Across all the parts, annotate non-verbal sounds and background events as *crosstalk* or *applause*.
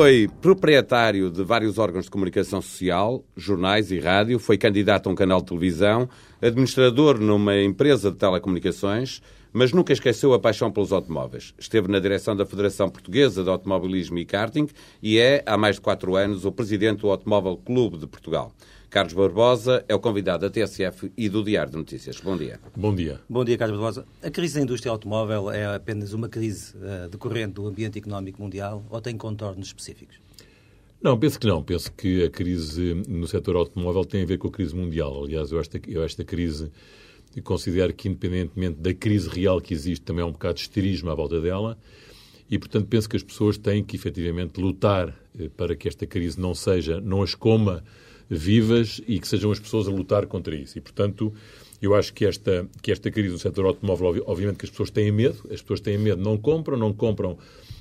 Foi proprietário de vários órgãos de comunicação social, jornais e rádio, foi candidato a um canal de televisão, administrador numa empresa de telecomunicações, mas nunca esqueceu a paixão pelos automóveis. Esteve na direção da Federação Portuguesa de Automobilismo e Karting e é, há mais de quatro anos, o presidente do Automóvel Clube de Portugal. Carlos Barbosa é o convidado da TSF e do Diário de Notícias. Bom dia. Bom dia. Bom dia, Carlos Barbosa. A crise da indústria automóvel é apenas uma crise uh, decorrente do ambiente económico mundial ou tem contornos específicos? Não, penso que não. Penso que a crise no setor automóvel tem a ver com a crise mundial. Aliás, eu esta, eu esta crise considero que, independentemente da crise real que existe, também há um bocado de esterismo à volta dela. E, portanto, penso que as pessoas têm que, efetivamente, lutar eh, para que esta crise não seja, não as coma vivas e que sejam as pessoas a lutar contra isso. E, portanto, eu acho que esta, que esta crise do setor automóvel, obviamente que as pessoas têm medo, as pessoas têm medo, não compram, não compram,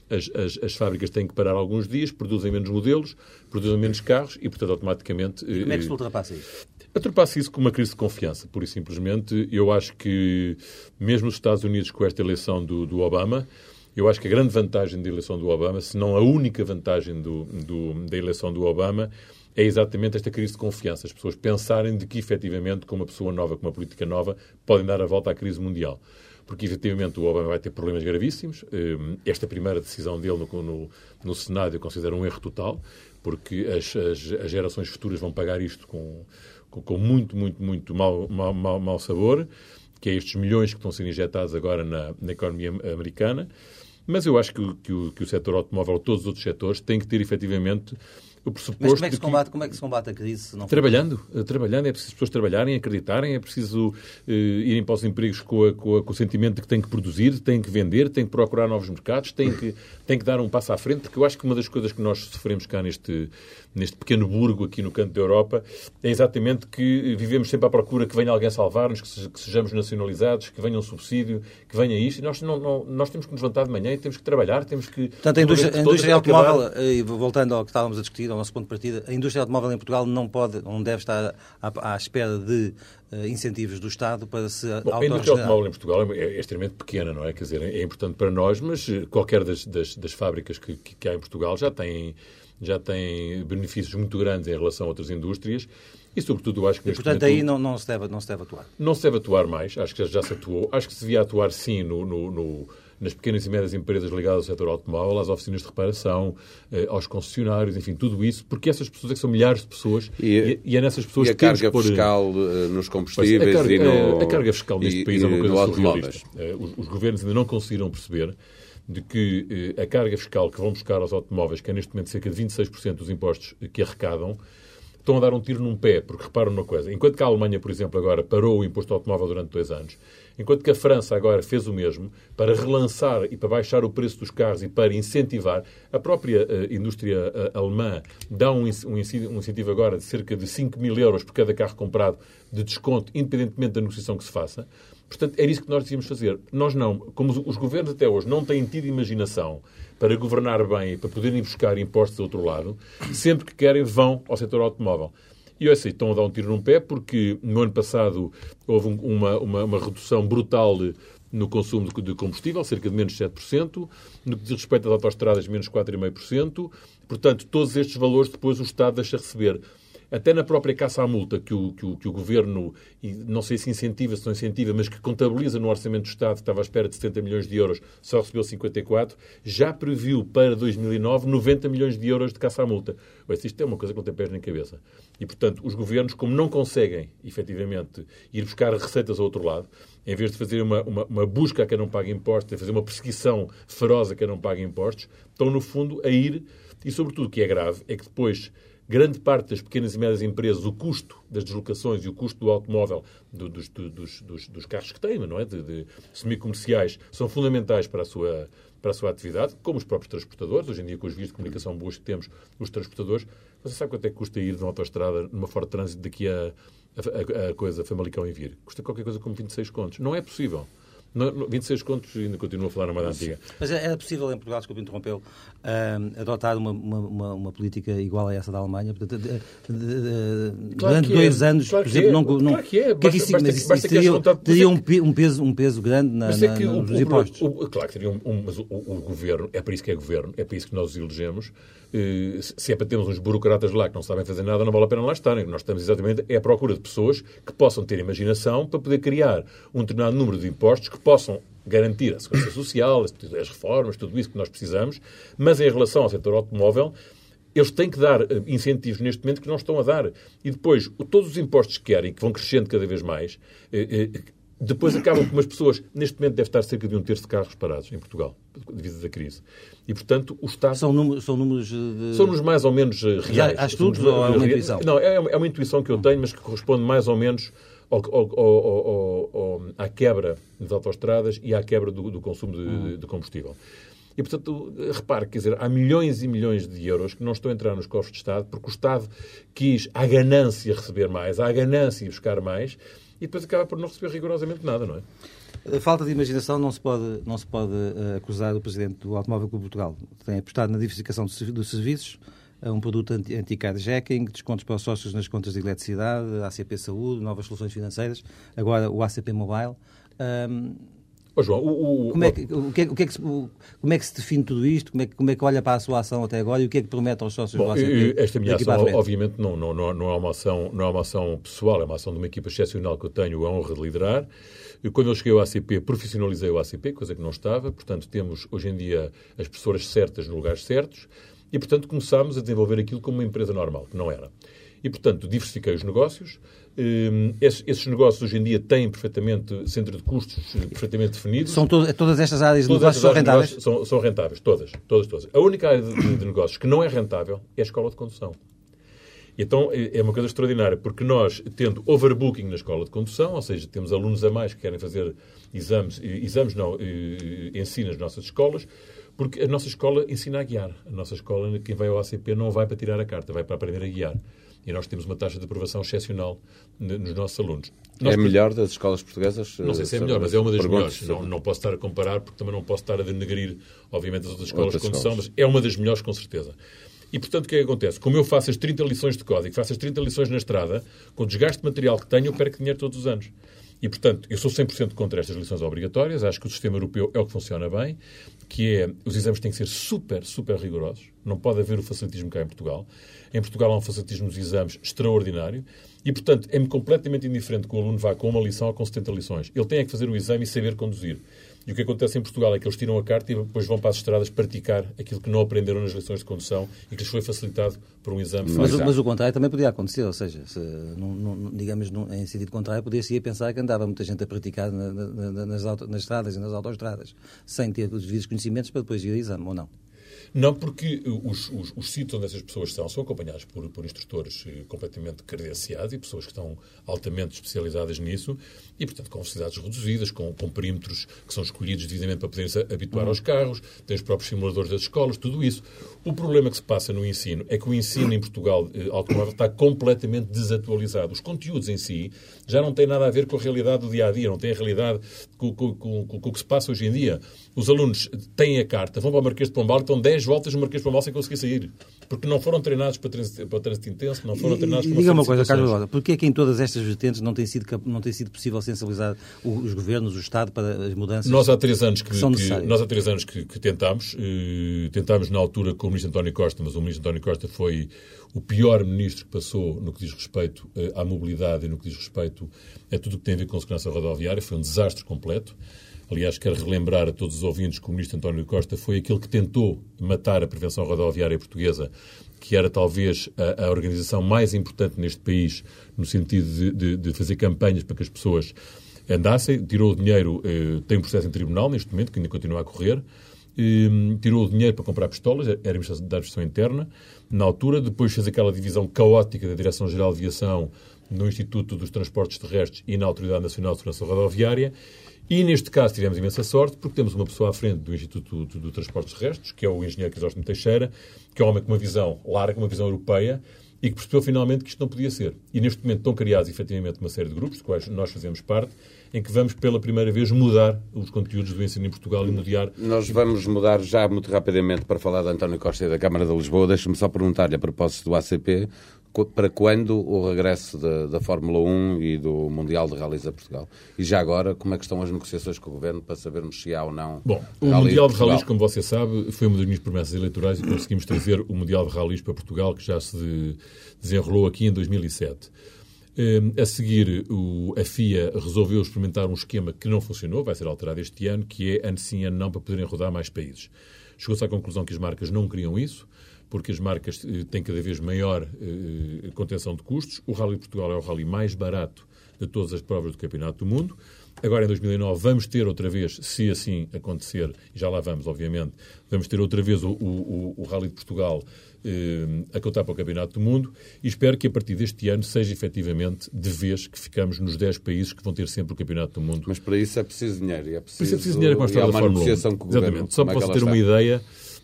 as, as, as fábricas têm que parar alguns dias, produzem menos modelos, produzem menos carros e, portanto, automaticamente... E como é que se ultrapassa isso? Ultrapassa isso com uma crise de confiança, pura e simplesmente. Eu acho que, mesmo nos Estados Unidos, com esta eleição do, do Obama, eu acho que a grande vantagem da eleição do Obama, se não a única vantagem do, do, da eleição do Obama, é exatamente esta crise de confiança. As pessoas pensarem de que, efetivamente, com uma pessoa nova, com uma política nova, podem dar a volta à crise mundial. Porque, efetivamente, o Obama vai ter problemas gravíssimos. Hum, esta primeira decisão dele no, no, no Senado eu considero um erro total, porque as, as, as gerações futuras vão pagar isto com, com, com muito, muito, muito mau, mau, mau, mau sabor, que é estes milhões que estão sendo injetados agora na, na economia americana. Mas eu acho que, que, o, que o setor automóvel, todos os outros setores, têm que ter efetivamente o pressuposto. Mas como é que se combate, que... como é que se combate a crise? Não trabalhando, for... trabalhando. É preciso as pessoas trabalharem, acreditarem, é preciso uh, irem para os empregos com, a, com, a, com, o sentimento de que têm que produzir, têm que vender, têm que procurar novos mercados, têm que, têm que dar um passo à frente, porque eu acho que uma das coisas que nós sofremos cá neste, neste pequeno burgo aqui no canto da Europa é exatamente que vivemos sempre à procura que venha alguém salvar-nos, que, sejamos nacionalizados, que venha um subsídio, que venha isto. E nós, não, não, nós temos que nos levantar de manhã e temos que trabalhar, temos que... Portanto, a indústria, a indústria automóvel, voltando ao que estávamos a discutir, ao nosso ponto de partida, a indústria automóvel em Portugal não pode, não deve estar à, à espera de incentivos do Estado para se Bom, A indústria automóvel em Portugal é, é, extremamente pequena, não é? Quer dizer, é importante para nós, mas eh, qualquer das, das, das fábricas que, que, que há em Portugal já tem já tem benefícios muito grandes em relação a outras indústrias e, sobretudo, acho que... E, portanto, aí não, não, se deve, não se deve atuar? Não se deve atuar mais, acho que já se atuou. Acho que se devia atuar, sim, no, no, no nas pequenas e médias empresas ligadas ao setor automóvel, às oficinas de reparação, eh, aos concessionários, enfim, tudo isso, porque essas pessoas é que são milhares de pessoas e, e é nessas pessoas e a que carga pôr... fiscal eh, nos combustíveis carga, e no... A carga fiscal neste e, país é uma coisa surrealista. Eh, os, os governos ainda não conseguiram perceber de que a carga fiscal que vão buscar aos automóveis, que é neste momento cerca de 26% dos impostos que arrecadam, estão a dar um tiro num pé, porque reparam numa coisa. Enquanto que a Alemanha, por exemplo, agora parou o imposto automóvel durante dois anos, enquanto que a França agora fez o mesmo para relançar e para baixar o preço dos carros e para incentivar, a própria uh, indústria uh, alemã dá um, um, incentivo agora de cerca de 5 mil euros por cada carro comprado de desconto, independentemente da negociação que se faça. Portanto, era isso que nós devíamos fazer. Nós não, como os governos até hoje não têm tido imaginação para governar bem e para poderem buscar impostos do outro lado, sempre que querem vão ao setor automóvel. E eu sei, estão a dar um tiro num pé porque no ano passado houve uma, uma, uma redução brutal no consumo de combustível, cerca de menos 7%, no que diz respeito às autostradas, menos 4,5%. Portanto, todos estes valores depois o Estado deixa receber até na própria caça à multa que o, que o, que o Governo, não sei se incentiva, se não incentiva, mas que contabiliza no Orçamento do Estado, que estava à espera de 70 milhões de euros, só recebeu 54, já previu para 2009 90 milhões de euros de caça à multa. Mas isto é uma coisa que não tem pés nem cabeça. E, portanto, os governos, como não conseguem, efetivamente, ir buscar receitas ao outro lado, em vez de fazer uma, uma, uma busca a quem não paga impostos, a fazer uma perseguição feroz a quem não paga impostos, estão, no fundo, a ir, e sobretudo o que é grave, é que depois grande parte das pequenas e médias empresas, o custo das deslocações e o custo do automóvel, do, dos, dos, dos, dos, carros que têm, não é? de, de semicomerciais, são fundamentais para a, sua, para a sua atividade, como os próprios transportadores. Hoje em dia, com os vias de comunicação boas que temos, os transportadores, você sabe quanto é que custa ir de uma autostrada, numa Ford Trânsito, daqui a, a, a, a coisa, Famalicão e Vir? Custa qualquer coisa como 26 contos. Não é possível. Não, 26 contos ainda continua a falar na moeda antiga. Mas era possível em Portugal, desculpe interrompeu, uh, adotar uma, uma, uma, política igual a essa da Alemanha? Portanto, de, de, de, claro durante dois é. anos, claro por exemplo, é. não, não... Claro que é. Basta, que é que basta, mas basta teria, teria um, um, peso, um peso grande na, na, é nos o, impostos. O, claro que teria um, um mas o, o, governo, é para isso que é governo, é para isso que nós os elegemos. Uh, se é para termos uns burocratas lá que não sabem fazer nada, não vale a pena lá estarem. Nós estamos exatamente é à procura de pessoas que possam ter imaginação para poder criar um determinado número de impostos que possam garantir a segurança social, as reformas, tudo isso que nós precisamos, mas em relação ao setor automóvel, eles têm que dar eh, incentivos neste momento que não estão a dar. E depois, todos os impostos que querem, que vão crescendo cada vez mais, eh, eh, depois acabam com as pessoas. Neste momento deve estar cerca de um terço de carros parados em Portugal, devido à crise. E, portanto, o Estado. São números, são números de... São números mais ou menos reais. Há estudos ou é uma intuição? Não, é uma intuição que eu tenho, mas que corresponde mais ou menos ao, ao, ao, à quebra das autoestradas e à quebra do, do consumo de, hum. de, combustível. E, portanto, repare, quer dizer, há milhões e milhões de euros que não estão a entrar nos cofres de Estado porque o Estado quis, à ganância, receber mais, à ganância buscar mais, e depois acaba por não receber rigorosamente nada, não é? A falta de imaginação não se pode, não se pode uh, acusar o Presidente do Automóvel Clube Portugal. Tem apostado na diversificação dos serviços, um produto anti-carjacking, descontos para os sócios nas contas de eletricidade, ACP Saúde, novas soluções financeiras, agora o ACP Mobile. Um, oh, João, o, o, como, é que, o, que, é, o que é que se, como é que se define tudo isto? Como é, como é que olha para a sua ação até agora e o que é que promete aos sócios bom, do ACP? Esta minha ação, obviamente, não, não, não, é uma ação, não é uma ação pessoal, é uma ação de uma equipa excepcional que eu tenho a honra de liderar. Eu, quando eu cheguei ao ACP, profissionalizei o ACP, coisa que não estava. Portanto, temos hoje em dia as pessoas certas nos lugares certos. E, portanto, começámos a desenvolver aquilo como uma empresa normal, que não era. E, portanto, diversifiquei os negócios. Hum, esses, negócios hoje em dia têm perfeitamente centro de custos eh, perfeitamente definidos. São to todas estas áreas de negócios são rentáveis? São, são, rentáveis, todas, todas, todas. A única área de, de, negócios que não é rentável é a escola de condução. Então é, é uma coisa extraordinária, porque nós, tendo overbooking na escola de condução, ou seja, temos alunos a mais que querem fazer exames, exames não, ensino nas nossas escolas, porque a nossa escola ensina a guiar. A nossa escola, quem vai ao ACP, não vai para tirar a carta, vai para aprender a guiar. E nós temos uma taxa de aprovação excepcional nos nossos alunos. Nós, é melhor das escolas portuguesas? Não sei se é melhor, mas é uma das melhores. Não, não posso estar a comparar, porque também não posso estar a denegrir, obviamente, as outras escolas outras escolas. mas é uma das melhores, com certeza. E, portanto, o que é que acontece? Como eu faço as 30 lições de código, faço as 30 lições na estrada, com o desgaste de material que tenho, eu perco dinheiro todos os anos. E, portanto, eu sou 100% contra estas lições obrigatórias, acho que o sistema europeu é o que funciona bem, que é, os exames têm que ser super, super rigorosos, não pode haver o facilitismo cá em Portugal. Em Portugal há um facilitismo nos exames extraordinário e, portanto, é-me completamente indiferente que o aluno vá com uma lição ou com 70 lições. Ele tem é que fazer o exame e saber conduzir. E o que acontece em Portugal é que eles tiram a carta e depois vão para as estradas praticar aquilo que não aprenderam nas lições de condução e que lhes foi facilitado por um exame mas, mas o contrário também podia acontecer, ou seja, se, não, não, digamos em sentido contrário, podia-se ir pensar que andava muita gente a praticar na, na, nas, auto, nas estradas e nas autoestradas sem ter os devidos conhecimentos para depois ir ao exame, ou não? Não, porque os, os, os, sítios onde essas pessoas são são acompanhados por, por instrutores eh, completamente credenciados e pessoas que estão altamente especializadas nisso e, portanto, com velocidades reduzidas, com, com perímetros que são escolhidos devidamente para poderem se habituar uhum. aos carros, tem os próprios simuladores das escolas, tudo isso. O problema que se passa no ensino é que o ensino em Portugal eh, automóvel está completamente desatualizado. Os conteúdos em si já não têm nada a ver com a realidade do dia a dia, não têm a realidade com, com, com, com o que se passa hoje em dia. Os alunos têm a carta, vão para o Marquês de Pombal estão 10 voltas no Marquês de Pombal sem conseguir sair. Porque não foram treinados para trânsito, para trânsito intenso, não foram treinados para Diga uma coisa, Carlos Rosa, porquê é que em todas estas vertentes não tem sido, não tem sido possível sensibilizar os governos, o Estado, para as mudanças nós há três anos que, que são necessárias? nós há três anos que, que tentámos. Eh, tentámos na altura com o ministro António Costa, mas o ministro António Costa foi o pior ministro que passou no que diz respeito eh, à mobilidade e no que diz respeito a tudo o que tem a ver com segurança rodoviária. Foi um desastre completo. Aliás, quero relembrar a todos os ouvintes que o ministro António Costa foi aquele que tentou matar a prevenção rodoviária portuguesa, que era talvez a, a organização mais importante neste país, no sentido de, de, de, fazer campanhas para que as pessoas andassem. Tirou o dinheiro, eh, tem um processo em tribunal neste momento, que ainda continua a correr. Eh, tirou o dinheiro para comprar pistolas, era a da administração interna, na altura. Depois fez aquela divisão caótica da Direção-Geral de Aviação no Instituto dos Transportes Terrestres e na Autoridade Nacional de Segurança Rodoviária e neste caso tivemos imensa sorte, porque temos uma pessoa à frente do Instituto de Transportes Terrestres, que é o engenheiro Crisóstomo Teixeira, que é um homem com uma visão larga, uma visão europeia, e que percebeu finalmente que isto não podia ser. E neste momento estão criados efetivamente uma série de grupos, de quais nós fazemos parte, em que vamos pela primeira vez mudar os conteúdos do ensino em Portugal e mudar. Nós vamos mudar já muito rapidamente para falar de António Costa e da Câmara de Lisboa. Deixa-me só perguntar-lhe a propósito do ACP para quando o regresso da, da, Fórmula 1 e do Mundial de Rallys a Portugal? E já agora, como é que estão as negociações com o Governo para sabermos se há ou não Bom, o Mundial de Rallys, como você sabe, foi uma das minhas promessas eleitorais e conseguimos trazer o Mundial de Rallys para Portugal, que já se desenrolou aqui em 2007. Ehm, a seguir, a FIA resolveu experimentar um esquema que não funcionou, vai ser alterado este ano, que é ano sim, ano não, para poderem rodar mais países. Chegou-se à conclusão que as marcas não queriam isso, porque as marcas eh, têm cada vez maior eh, contenção de custos. O Rally de Portugal é o rally mais barato de todas as provas do Campeonato do Mundo. Agora, em 2009, vamos ter outra vez, se assim acontecer, já lá vamos, obviamente, vamos ter outra vez o, o, o Rally de Portugal eh, a contar para o Campeonato do Mundo e espero que a partir deste ano seja efetivamente de vez que ficamos nos 10 países que vão ter sempre o Campeonato do Mundo. Mas para isso é preciso dinheiro. É preciso, para isso é preciso dinheiro com a história da Fórmula 1. Exatamente. Só para é você ter está? uma ideia,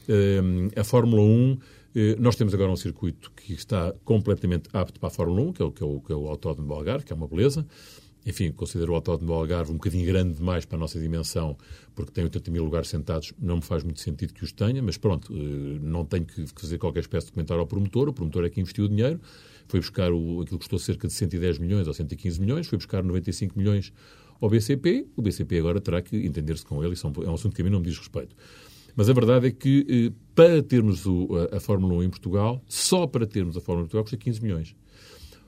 eh, a Fórmula 1 eh, nós temos agora um circuito que está completamente apto para a Fórmula 1, que é o, que é o, que é o Autódromo do Algarve, que é uma beleza. Enfim, considero o Autódromo do Algarve um bocadinho grande demais para a nossa dimensão, porque tem 80 mil lugares sentados, não me faz muito sentido que os tenha, mas pronto, eh, não tenho que fazer qualquer espécie de comentário ao promotor, o promotor é que investiu o dinheiro, foi buscar o, aquilo que custou cerca de 110 milhões ou 115 milhões, foi buscar 95 milhões ao BCP, o BCP agora terá que entender-se com ele, isso é um assunto que a mim não me diz respeito. Mas a verdade é que eh, para termos o, a, a, Fórmula 1 em Portugal, só para termos a Fórmula 1 em Portugal custa 15 milhões.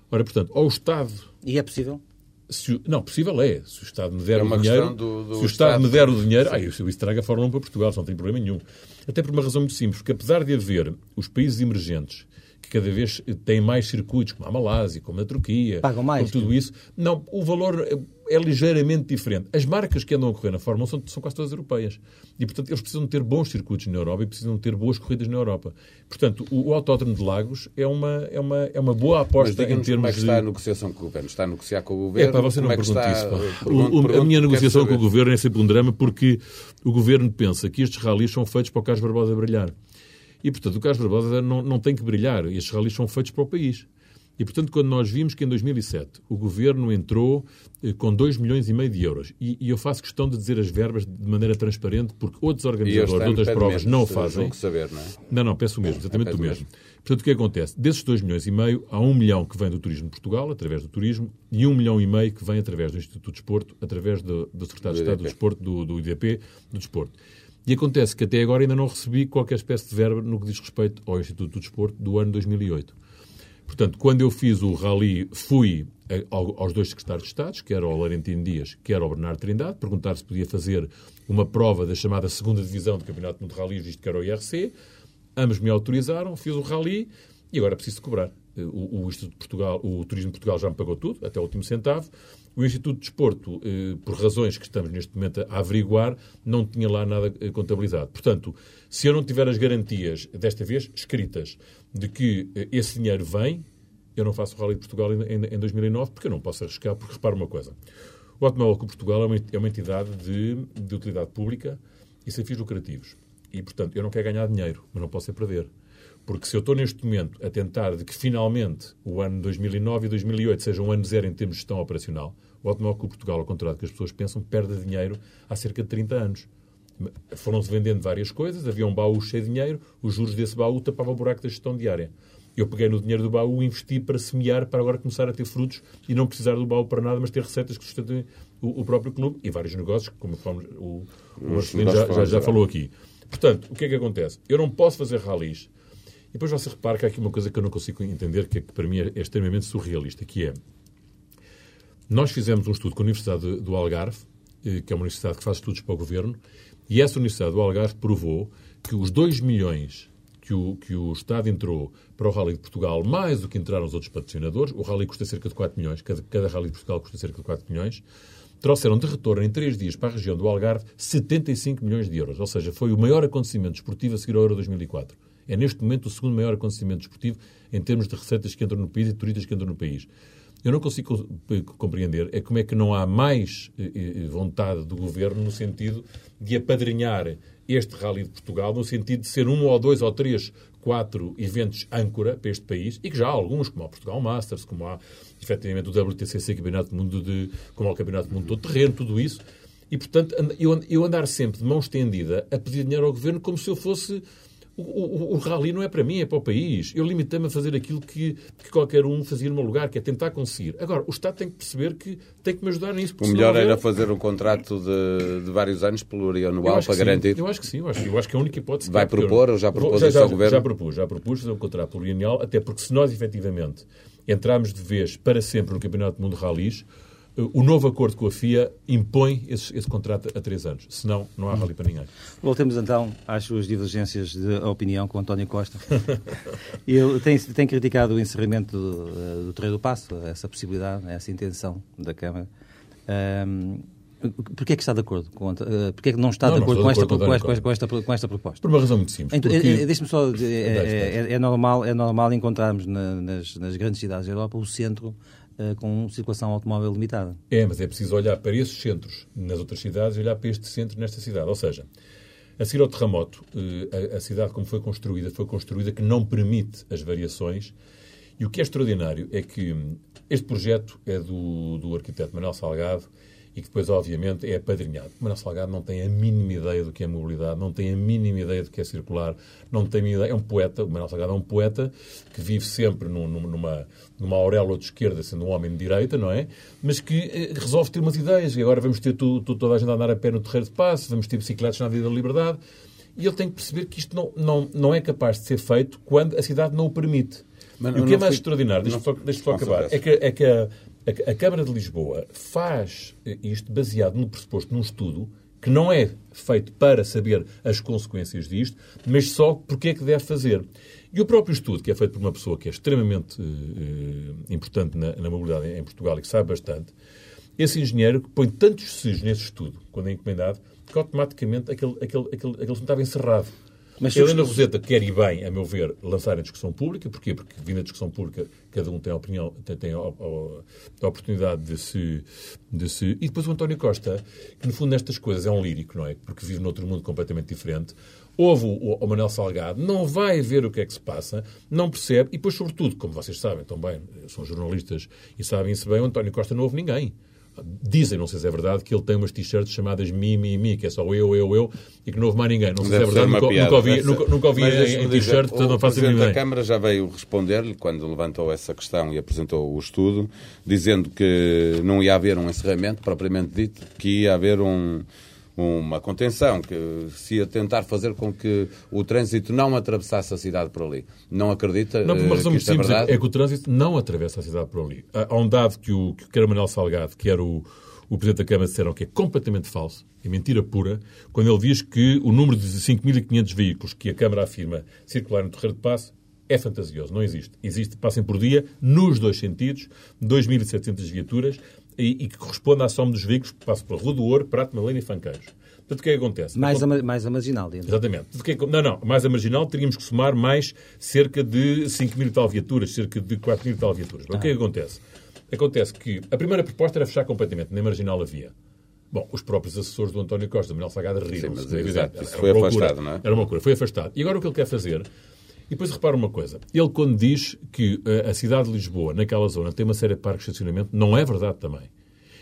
Ora, portanto, ao Estado... E é possível? Se, não, possível é. Se o Estado me der é o dinheiro... Do, do se o Estado, Estado me der o dinheiro... Ah, isso, isso traga a Fórmula 1 para Portugal, não tem problema nenhum. Até por uma razão muito simples, porque apesar de haver os países emergentes que cada vez têm mais circuitos, como a Malásia, como a Turquia, Pagam mais, como tudo isso, não, o valor é ligeiramente diferente. As marcas que andam a correr na Fórmula 1 são, são quase todas europeias. E, portanto, eles precisam ter bons circuitos na Europa e precisam ter boas corridas na Europa. Portanto, o, o Autódromo de Lagos é uma, é uma, é uma boa aposta em termos de... como é que está a negociação com o Governo? Está a negociar com o Governo? É, para você não é pergunte isso. Pergunto, o, a minha negociação com o Governo é sempre um drama porque o Governo pensa que estes ralis são feitos para o Carlos Barbosa brilhar. E, portanto, o Carlos Barbosa não, não tem que brilhar. Estes ralis são feitos para o país. E, portanto, quando nós vimos que em 2007 o governo entrou eh, com 2 milhões e meio de euros, e, e, eu faço questão de dizer as verbas de maneira transparente, porque outros organizadores de outras provas não o fazem. Saber, não, é? não, não, peço o mesmo, exatamente o mesmo. Portanto, o que acontece? Desses 2 milhões e meio, há 1 um milhão que vem do Turismo de Portugal, através do turismo, e 1 um milhão e meio que vem através do Instituto de Desporto, através do, do Secretário de Estado do Desporto, do, do IDP, do Desporto. E acontece que até agora ainda não recebi qualquer espécie de verba no que diz respeito ao Instituto do Desporto do ano 2008. Portanto, quando eu fiz o rally, fui aos dois secretários de Estado, que era o Laurentino Dias, que era o Bernardo Trindade, perguntar se podia fazer uma prova da chamada segunda divisão do Campeonato Mundo de Rally, visto que era o IRC. Ambos me autorizaram, fiz o rally e agora preciso cobrar. O, o, Instituto de Portugal, o Turismo de Portugal já me pagou tudo, até o último centavo. O Instituto de Desporto, eh, por razões que estamos neste momento a averiguar, não tinha lá nada eh, contabilizado. Portanto, se eu não tiver as garantias, desta vez escritas, de que eh, esse dinheiro vem, eu não faço o Rally de Portugal em, em, em 2009, porque eu não posso arriscar, porque repara uma coisa. O Automóvel Clube Portugal é uma, é uma entidade de, de utilidade pública e sem fins lucrativos. E, portanto, eu não quero ganhar dinheiro, mas não posso é perder. Porque se eu estou neste momento a tentar de que finalmente o ano 2009 e 2008 sejam um ano zero em termos de gestão operacional, o Automóvel Clube Portugal, ao contrário do que as pessoas pensam, perde dinheiro há cerca de 30 anos. Foram-se vendendo várias coisas, havia um baú cheio de dinheiro, os juros desse baú tapavam o buraco da gestão diária. Eu peguei no dinheiro do baú e investi para semear, para agora começar a ter frutos e não precisar do baú para nada, mas ter receitas que sustentem o, o próprio clube e vários negócios, como o, o Marcelino já, já, já falou aqui. Portanto, o que é que acontece? Eu não posso fazer ralis. E depois você repara que há aqui uma coisa que eu não consigo entender, que, é, que para mim é extremamente surrealista, que é nós fizemos um estudo com a Universidade do Algarve, eh, que é uma universidade que faz estudos para o governo, e essa Universidade do Algarve provou que os 2 milhões que o, que o Estado entrou para o Rally de Portugal, mais do que entraram os outros patrocinadores, o Rally custa cerca de 4 milhões, cada, cada Rally de Portugal custa cerca de 4 milhões, trouxeram de retorno em 3 dias para a região do Algarve 75 milhões de euros. Ou seja, foi o maior acontecimento desportivo a seguir ao Euro 2004. É neste momento o segundo maior acontecimento desportivo em termos de receitas que entram no país e turistas que entram no país. Eu não consigo compreender é como é que não há mais eh, eh, vontade do governo no sentido de apadrinhar este Rally de Portugal, no sentido de ser um ou dois ou três, quatro eventos âncora para este país, e que já há alguns, como o Portugal Masters, como há efetivamente o WTCC, Campeonato do Mundo de, como há o Campeonato do Mundo todo terreno, tudo isso. E, portanto, eu andar sempre de mão estendida a pedir dinheiro ao governo como se eu fosse o, o, o, rally não é para mim, é para o país. Eu limitei-me a fazer aquilo que, que, qualquer um fazia no meu lugar, que é tentar conseguir. Agora, o Estado tem que perceber que tem que me ajudar nisso. O melhor era fazer um contrato de, de vários anos plurianual para garantir. Eu acho que sim, eu acho, eu acho que é a única hipótese. Vai propor ou já propôs já, já, ao Governo? Já propus, já propus fazer um contrato plurianual, até porque se nós efetivamente entrarmos de vez para sempre no Campeonato do Mundo de Rallys, o novo acordo com a FIA impõe esse, esse contrato a três anos. Senão, não há rally para ninguém. Voltemos então às suas divergências de opinião com António Costa. *laughs* Ele tem, tem criticado o encerramento do, do Treino do Passo, essa possibilidade, essa intenção da Câmara. Um, Porquê é que está de acordo com uh, Porquê é que não está não, de acordo, com, esta, com, esta, com, esta, com esta proposta? Por uma razão muito simples. Então, porque... Deixe-me só dizer, é, é, é, normal, é normal encontrarmos na, nas, nas grandes cidades da Europa o centro com circulação automóvel limitada. É, mas é preciso olhar para esses centros nas outras cidades e olhar para este centro nesta cidade. Ou seja, a seguir ao terremoto, uh, a, cidade como foi construída, foi construída que não permite as variações. E o que é extraordinário é que este projeto é do, do arquiteto Manuel Salgado e que depois, obviamente, é apadrinhado. Manuel Salgado não tem a mínima ideia do que é mobilidade, não tem a mínima ideia do que é circular, não tem a mínima ideia. É um poeta, o Manuel Salgado é um poeta que vive sempre num, numa, numa auréola de esquerda, sendo um homem de direita, não é? Mas que eh, resolve ter umas ideias. E agora vamos ter tu, tu, toda a gente a andar a pé no terreiro de passo, vamos ter bicicletas na Vida da Liberdade. E ele tem que perceber que isto não, não, não é capaz de ser feito quando a cidade não o permite. Mas, e o que é mais fui... extraordinário, deixa-me só, deixa só acabar, é que, é que a, a, a Câmara de Lisboa faz isto baseado no pressuposto num estudo que não é feito para saber as consequências disto, mas só porque é que deve fazer. E o próprio estudo, que é feito por uma pessoa que é extremamente uh, importante na, na, mobilidade em Portugal e que sabe bastante, esse engenheiro põe tantos sejos nesse estudo, quando é encomendado, que automaticamente aquele, aquele, aquele, aquele estava encerrado. Mas a Helena Roseta quer e bem, a meu ver, lançar a discussão pública. Porquê? Porque, vindo a discussão pública, cada um tem a opinião, tem, tem a, a, a, oportunidade de se, de se... E depois o António Costa, que no fundo nestas coisas é um lírico, não é? Porque vive noutro mundo completamente diferente. Ouve o, o Manel Salgado, não vai ver o que é que se passa, não percebe, e depois, sobretudo, como vocês sabem também, são jornalistas e sabem-se bem, o António Costa não ouve ninguém. Dizem, não sei se é verdade, que ele tem umas t-shirts chamadas Mi, Mi, Mi, que é só eu, eu, eu, e que não houve mais ninguém. Não sei se é verdade, nunca, nunca, ouvi, nunca, nunca ouvi em, em t-shirt, portanto não faço a mínima ideia. A Câmara já veio responder-lhe, quando levantou essa questão e apresentou o estudo, dizendo que não ia haver um encerramento, propriamente dito, que ia haver um uma contenção, que se ia tentar fazer com que o trânsito não atravessasse a cidade por ali. Não acredita não, por uma razão que isto é verdade? É que o trânsito não atravessa a cidade por ali. Há um dado que o que era Manuel Salgado, que era o, o Presidente da Câmara, disseram que é completamente falso, é mentira pura, quando ele diz que o número de 5.500 veículos que a Câmara afirma circular no Terreiro de Passo é fantasioso, não existe. Existe, passem por dia, nos dois sentidos, 2.700 viaturas, e, e, que corresponde à soma dos veículos que passam pela Rua do Ouro, Prato, Malena e Fanceiros. Portanto, o que é que acontece? Mais, a, mais a marginal, dentro. Exatamente. Que é que, não, não. Mais a marginal teríamos que somar mais cerca de 5 mil e tal viaturas, cerca de 4 mil e tal viaturas. Ah. O que é que acontece? Acontece que a primeira proposta era fechar completamente, nem marginal havia. Bom, os próprios assessores do António Costa, do Manuel Sagada, riram-se. Sim, mas, é exato, isso foi afastado, não é? Era uma loucura, foi afastado. E agora o que ele quer fazer e depois repara uma coisa. Ele, quando diz que a cidade de Lisboa, naquela zona, tem uma série de parques de estacionamento, não é verdade também.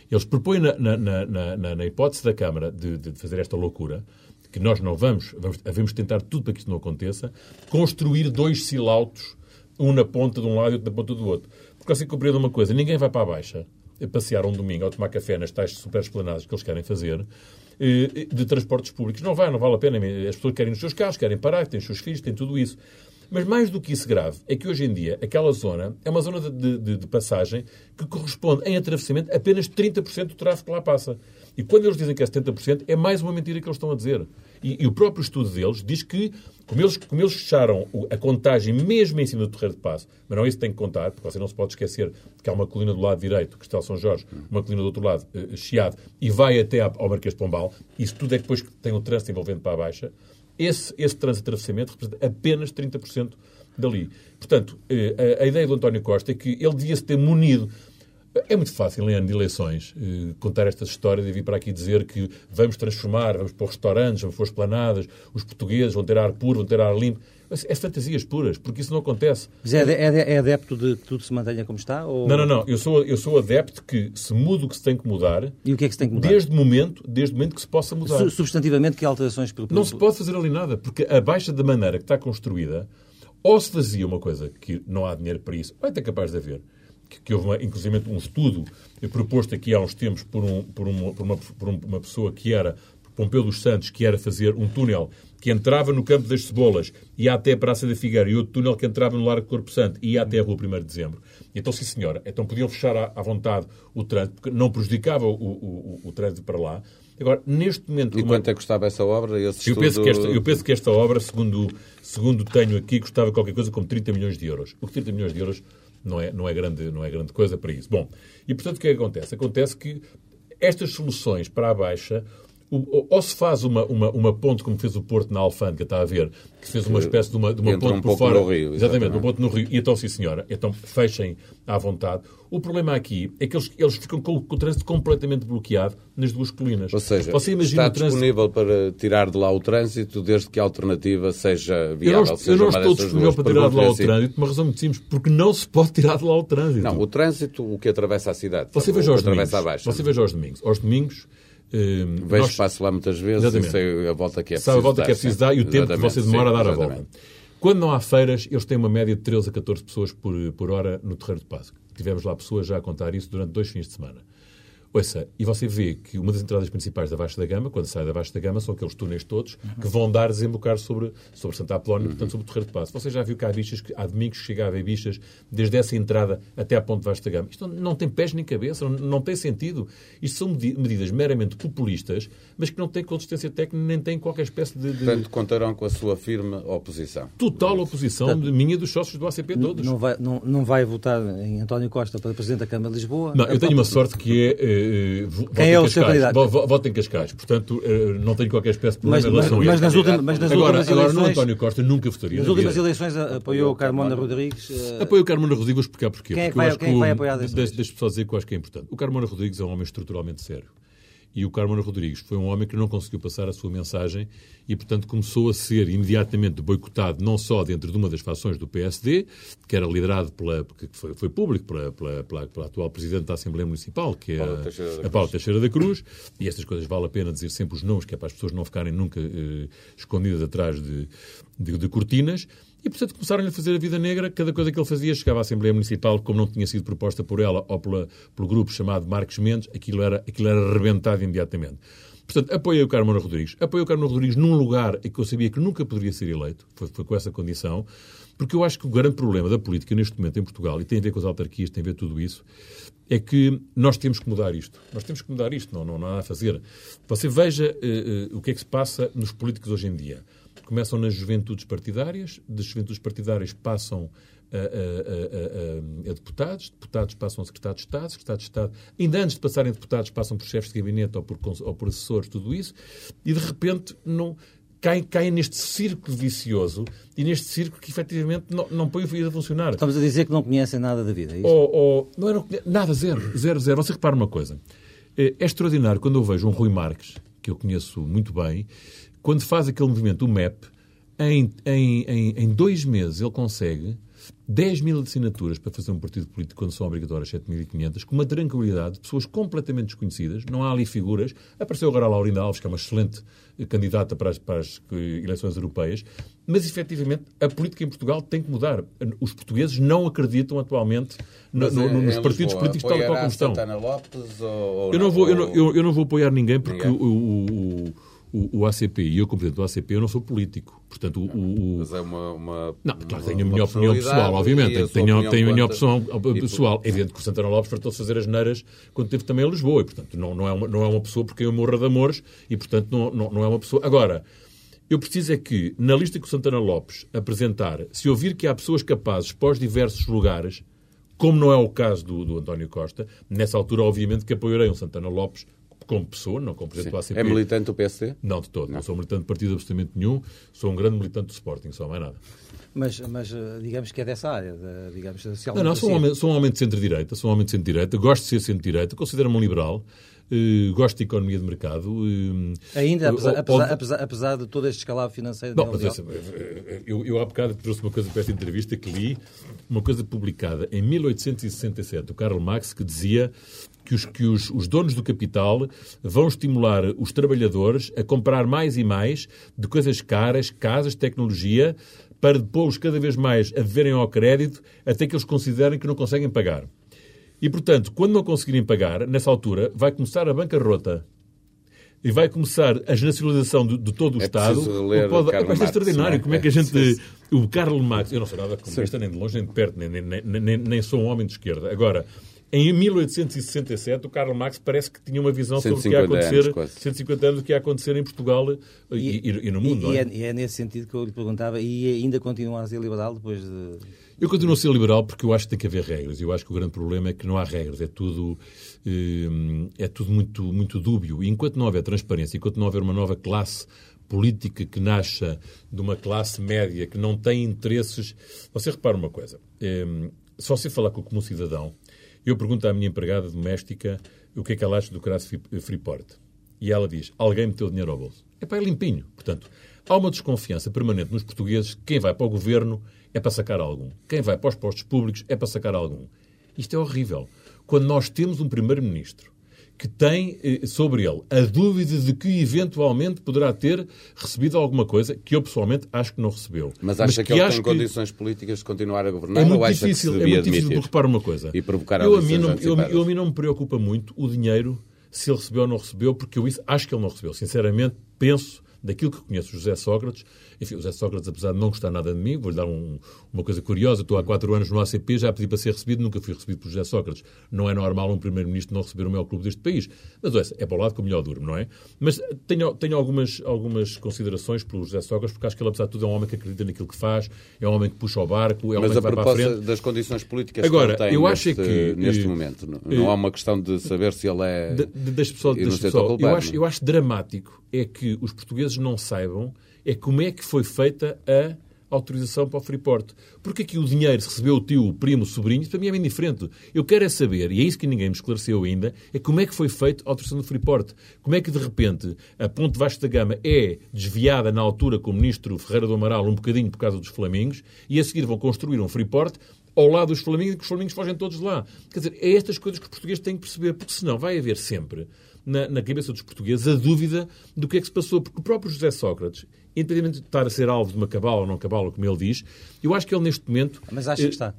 Eles propõem, na, na, na, na hipótese da Câmara de, de, fazer esta loucura, que nós não vamos, vamos, devemos tentar tudo para que isso não aconteça, construir dois silautos, um na ponta de um lado e outro na ponta do outro. Porque assim compreendo uma coisa, ninguém vai para a Baixa passear um domingo ou tomar café nas tais super esplanadas que eles querem fazer, eh, de transportes públicos. Não vai, não vale a pena. As pessoas querem os seus carros, querem parar, têm os seus filhos, têm tudo isso. Mas mais do que isso grave é que hoje em dia aquela zona é uma zona de, de, de passagem que corresponde em atravessamento apenas 30% do tráfego que lá passa. E quando eles dizem que é 70%, é mais uma mentira que eles estão a dizer. E, e o próprio estudo deles diz que, como eles, como eles fecharam a contagem mesmo em cima do terreiro de passo, mas não é isso que tem que contar, porque você não se pode esquecer que há uma colina do lado direito, Castelo São Jorge, uma colina do outro lado, uh, Chiado, e vai até ao Marquês de Pombal, isso tudo é depois que tem o trânsito envolvendo para a baixa, esse, esse trânsito representa apenas 30% dali. Portanto, eh, a, a, ideia do António Costa é que ele devia-se ter munido É muito fácil, em ano de eleições, eh, contar estas histórias e vir para aqui dizer que vamos transformar, vamos pôr restaurantes, vamos pôr esplanadas, os portugueses vão ter ar puro, vão ter ar limpo. É fantasias puras, porque isso não acontece. Mas é, é, é adepto de que tudo se mantenha como está? Ou... Não, não, não. Eu sou, eu sou adepto que se muda o que se tem que mudar. E o que é que se tem que mudar? Desde o momento, desde o momento que se possa mudar. Substantivamente, que alterações... Não se pode fazer ali nada, porque a baixa da maneira que está construída, ou se fazia uma coisa que não há dinheiro para isso, vai ter capaz de haver, que, que houve, uma, inclusive, um estudo proposto aqui há uns tempos por, um, por, uma, por, uma, por uma pessoa que era Pompeu dos Santos, que era fazer um túnel que entrava no Campo das Cebolas, ia até a Praça da Figueira, e outro túnel que entrava no Largo Corpo Santo, e ia até a Rua 1 de Dezembro. Então, sim, senhora, então podiam fechar à, à vontade o trânsito, porque não prejudicava o, o, o, o trânsito para lá. Agora, neste momento... E quanto é que custava essa obra? Eu, penso que esta, eu penso que esta obra, segundo, segundo tenho aqui, custava qualquer coisa como 30 milhões de euros. O que 30 milhões de euros não é, não é, grande, não é grande coisa para isso. Bom, e portanto o que é que acontece? Acontece que estas soluções para a baixa ou se faz uma, uma, uma ponte, como fez o Porto na Alfândega, está a ver, que fez uma espécie de uma, de uma ponte um por fora. No Rio, exatamente, exatamente, uma ponte no Rio. E então, sim, senhora, então fechem à vontade. O problema aqui é que eles, eles ficam com, com o trânsito completamente bloqueado nas duas colinas. Ou seja, Você está disponível para tirar de lá o trânsito desde que a alternativa seja viável. Eu não, seja eu não estou disponível para tirar de lá o assim. trânsito, uma razão muito simples, porque não se pode tirar de lá o trânsito. Não, o trânsito, o que atravessa a cidade. Você veja aos domingos. Você veja aos domingos. Aos domingos Uh, Vejo nós... passo lá muitas vezes Exatamente. e sei a volta que é preciso Sabe a volta dar, que é preciso dar e o tempo que você demora sim, a dar a volta. Quando não há feiras, eles têm uma média de 13 a 14 pessoas por, por hora no Terreiro de Páscoa. Tivemos lá pessoas já a contar isso durante dois fins de semana. Ouça, e você vê que uma das entradas principais da Baixa da Gama, quando sai da Baixa da Gama, são aqueles túneis todos uhum. que vão dar a desembocar sobre, sobre Santa Apolónia, uhum. portanto, sobre o Terreiro de Passo. Você já viu que há bichas, que, há domingos que chega a ver bichas desde essa entrada até à ponte de Baixa da Gama. Isto não, tem pés nem cabeça, não, não tem sentido. Isto são medidas meramente populistas, mas que não têm consistência técnica nem têm qualquer espécie de... de... Portanto, contarão com a sua firme oposição. Total oposição Portanto, de minha e dos sócios do ACP todos. Não vai, não, não vai votar em António Costa para Presidente da Câmara de Lisboa? Não, eu tenho uma sorte que é... Eh, eh quem é o seu candidato? Voto em Cascais. Portanto, eh, não tenho qualquer espécie de problema mas, em relação mas, a isso. Nas últimas, mas nas agora, últimas agora, no António Costa nunca votaria. Nas últimas eleições apoiou o Carmona Rodrigues. Uh... Apoio o Carmona Rodrigues, vou explicar porquê. Quem é que vai, quem vai apoiar dessa Deixa-me só dizer que eu acho que é importante. O Carmona Rodrigues é um homem estruturalmente sério. E o Carmona Rodrigues foi um homem que não conseguiu passar a sua mensagem e, portanto, começou a ser imediatamente boicotado não só dentro de uma das fações do PSD, que era liderado pela, que foi, foi público pela, pela, pela, pela, atual Presidente da Assembleia Municipal, que é a, a Paula Teixeira da Cruz, e estas coisas vale a pena dizer sempre os nomes, que é para as pessoas não ficarem nunca eh, escondidas atrás de, de, de cortinas, e, portanto, começaram-lhe a fazer a vida negra. Cada coisa que ele fazia chegava à Assembleia Municipal, como não tinha sido proposta por ela ou pela, pelo grupo chamado Marcos Mendes, aquilo era, aquilo era arrebentado imediatamente. Portanto, apoiei o Carmona Rodrigues. Apoiei o Carmona Rodrigues num lugar em que eu sabia que nunca poderia ser eleito. Foi, foi, com essa condição. Porque eu acho que o grande problema da política neste momento em Portugal, e tem a ver com as autarquias, tem a ver tudo isso, é que nós temos que mudar isto. Nós temos que mudar isto, não, não, não há nada a fazer. Você veja uh, uh, o que é que se passa nos políticos hoje em dia começam nas juventudes partidárias, das juventudes partidárias passam a, a, a, a, deputados, deputados passam a secretários de Estado, secretários de Estado, ainda antes de passarem deputados, passam por chefes de gabinete ou por, ou por assessores, tudo isso, e de repente não, caem, caem neste círculo vicioso e neste círculo que efetivamente não, não põe a vida a funcionar. Estamos a dizer que não conhecem nada da vida, é isso? Ou, ou, não era nada, zero, zero, zero. Você repara uma coisa, é, é extraordinário quando eu vejo um Rui Marques, que eu conheço muito bem, quando faz aquele movimento, o MEP, em, em, em, em dois meses ele consegue 10 mil assinaturas para fazer um partido político quando são obrigatórias 7.500, com uma tranquilidade, pessoas completamente desconhecidas, não há ali figuras. Apareceu agora a Laurinda Alves, que é uma excelente candidata para as, para as eleições europeias, mas efetivamente a política em Portugal tem que mudar. Os portugues não acreditam atualmente no, no, é, nos partidos políticos tal qual como estão. Lopes, ou, eu, não vou, eu, não, eu, eu, não vou apoiar ninguém porque ninguém. o, o o, o ACP e eu, como presidente do ACP, eu não sou político. Portanto, o, o... Mas é uma, uma Não, claro, tenho a minha opinião pessoal, obviamente. Tenho, tenho, tenho a minha opção pessoal. É evidente que o Santana Lopes fartou-se fazer as neiras quando esteve também a Lisboa. E, portanto, não, não, é, uma, não é uma pessoa porque eu morro de amores e, portanto, não, não, não é uma pessoa... Agora... Eu preciso é que, na lista que o Santana Lopes apresentar, se ouvir que há pessoas capazes pós diversos lugares, como não é o caso do, do António Costa, nessa altura, obviamente, que apoiarei um Santana Lopes como pessoa, não como presidente do ACP. É militante do PSD? Não, de todo. Não. não sou militante de partido absolutamente nenhum. Sou um grande militante do Sporting, só mais nada. Mas, mas eh, digamos que é dessa área, de, digamos, social Não, não, sou um, homem, sou um homem de centro-direita, sou um homem de centro-direita, gosto de ser centro-direita, considero-me um liberal, uh, gosto de economia de mercado. Uh, Ainda, apesar, uh, apesar, apesar, apesar, de todo este escalado financeiro... Não, mas, eu, eu há bocado trouxe uma coisa para esta entrevista que li, uma coisa publicada em 1867, do Karl Marx, que dizia que, os, que os, os, donos do capital vão estimular os trabalhadores a comprar mais e mais de coisas caras, casas, tecnologia, para depois cada vez mais a viverem ao crédito até que eles considerem que não conseguem pagar. E, portanto, quando não conseguirem pagar, nessa altura, vai começar a bancarrota. E vai começar a nacionalização de, de todo o é Estado. Ler pode, é, é extraordinário. É? Como é que a gente. O Karl Marx. Eu não sou nada comunista, nem de longe, nem de perto, nem, nem, nem, nem sou um homem de esquerda. Agora, em 1867, o Karl Marx parece que tinha uma visão sobre o que ia acontecer, anos, 150 anos, do que ia acontecer em Portugal e, e, e no mundo. E, é? e, é? nesse sentido que eu lhe perguntava, e ainda continua a ser liberal depois de... Eu continuo a ser liberal porque eu acho que tem que haver regras. Eu acho que o grande problema é que não há regras. É tudo, eh, é tudo muito, muito dúbio. E enquanto não houver transparência, enquanto não houver uma nova classe política que nasça de uma classe média que não tem interesses... Você repara uma coisa. É, só se falar com o comum cidadão eu pergunto à minha empregada doméstica o que é que ela acha do Crass Freeport. E ela diz: alguém meteu dinheiro ao bolso. É para é limpinho. Portanto, há uma desconfiança permanente nos portugueses que quem vai para o governo é para sacar algum. Quem vai para os postos públicos é para sacar algum. Isto é horrível. Quando nós temos um primeiro-ministro que tem eh, sobre ele a dúvida de que eventualmente poderá ter recebido alguma coisa que eu pessoalmente acho que não recebeu. Mas acha Mas que, que ele tem condições políticas de continuar a governar é muito difícil, É muito difícil, porque repara uma coisa. E provocar eu a, mim não, eu, eu, a mim não me preocupa muito o dinheiro, se ele recebeu ou não recebeu, porque eu isso, acho que ele não recebeu. Sinceramente, penso daquilo que conheço José Sócrates, enfim, o José Sócrates, apesar de não gostar nada de mim, vou-lhe dar um, uma coisa curiosa, estou há quatro anos no ACP, já pedi para ser recebido, nunca fui recebido por José Sócrates. Não é normal um primeiro-ministro não receber o maior clube deste país. Mas olha, é para o lado que o melhor durmo, não é? Mas tenho, tenho algumas, algumas considerações pelo José Sócrates, porque acho que ele, apesar de tudo, é um homem que acredita naquilo que faz, é um homem que puxa o barco, é um Mas homem que vai para a frente. das condições políticas Agora, que ele tem eu neste, acho que, neste momento, não, não há uma questão de saber se ele é... De, de, pessoas, das pessoas, eu, acho, eu acho dramático é que os portugueses não saibam é como é que foi feita a autorização para o Freeport. Porque aqui o dinheiro se recebeu o tio, o primo, o sobrinho, isso para mim é bem diferente. Eu quero é saber, e é isso que ninguém me esclareceu ainda, é como é que foi feita a autorização do Freeport. Como é que, de repente, a Ponte Vasco da Gama é desviada na altura com o ministro Ferreira do Amaral um bocadinho por causa dos Flamingos, e a seguir vão construir um Freeport ao lado dos Flamingos e que os Flamingos fogem todos lá. Quer dizer, é estas coisas que os portugueses têm que perceber, porque senão vai haver sempre na, na, cabeça dos portugueses a dúvida do que é que se passou. Porque o próprio José Sócrates, independentemente de estar a ser alvo de uma cabala ou não cabala, como ele diz, eu acho que ele neste momento... Mas acha que está?